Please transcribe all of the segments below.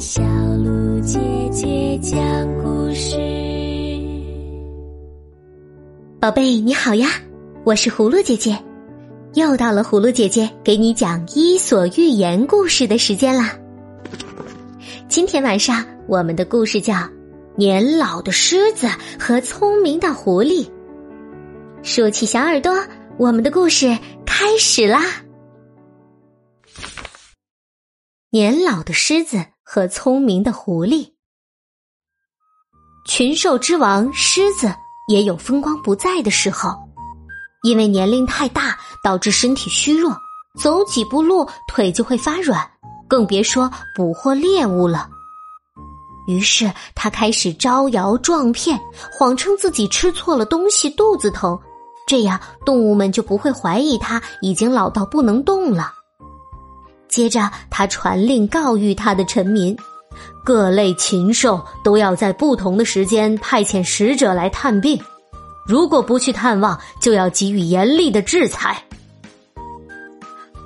小鹿姐姐讲故事。宝贝，你好呀，我是葫芦姐姐，又到了葫芦姐姐给你讲《伊索寓言》故事的时间啦。今天晚上我们的故事叫《年老的狮子和聪明的狐狸》。竖起小耳朵，我们的故事开始啦！年老的狮子和聪明的狐狸，群兽之王狮子也有风光不再的时候，因为年龄太大，导致身体虚弱，走几步路腿就会发软，更别说捕获猎物了。于是他开始招摇撞骗，谎称自己吃错了东西，肚子疼，这样动物们就不会怀疑他已经老到不能动了。接着，他传令告谕他的臣民，各类禽兽都要在不同的时间派遣使者来探病，如果不去探望，就要给予严厉的制裁。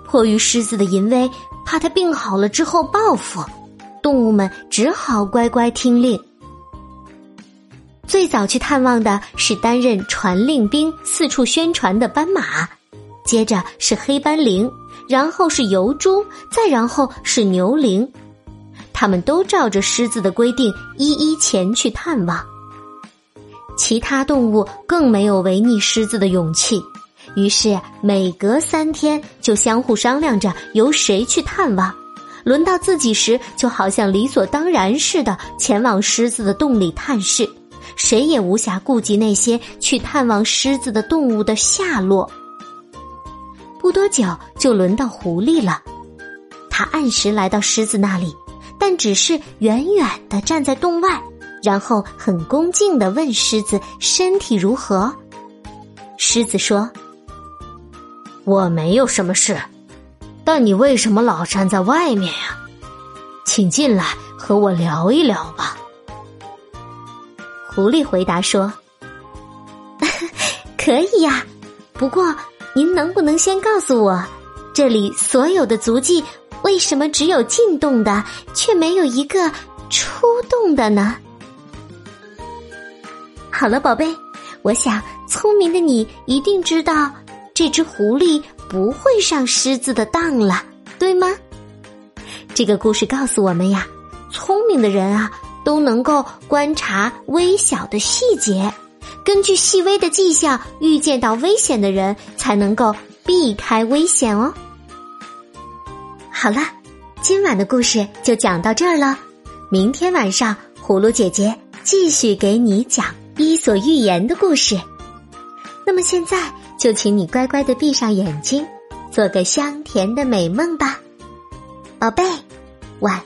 迫于狮子的淫威，怕他病好了之后报复。动物们只好乖乖听令。最早去探望的是担任传令兵、四处宣传的斑马，接着是黑斑羚，然后是疣猪，再然后是牛羚。他们都照着狮子的规定一一前去探望。其他动物更没有违逆狮子的勇气，于是每隔三天就相互商量着由谁去探望。轮到自己时，就好像理所当然似的前往狮子的洞里探视，谁也无暇顾及那些去探望狮子的动物的下落。不多久，就轮到狐狸了。他按时来到狮子那里，但只是远远的站在洞外，然后很恭敬的问狮子身体如何。狮子说：“我没有什么事。”但你为什么老站在外面呀？请进来和我聊一聊吧。狐狸回答说：“ 可以呀，不过您能不能先告诉我，这里所有的足迹为什么只有进洞的，却没有一个出洞的呢？”好了，宝贝，我想聪明的你一定知道这只狐狸。不会上狮子的当了，对吗？这个故事告诉我们呀，聪明的人啊都能够观察微小的细节，根据细微的迹象预见到危险的人，才能够避开危险哦。好了，今晚的故事就讲到这儿了，明天晚上葫芦姐姐继续给你讲《伊索寓言》的故事。那么现在。就请你乖乖的闭上眼睛，做个香甜的美梦吧，宝贝，晚。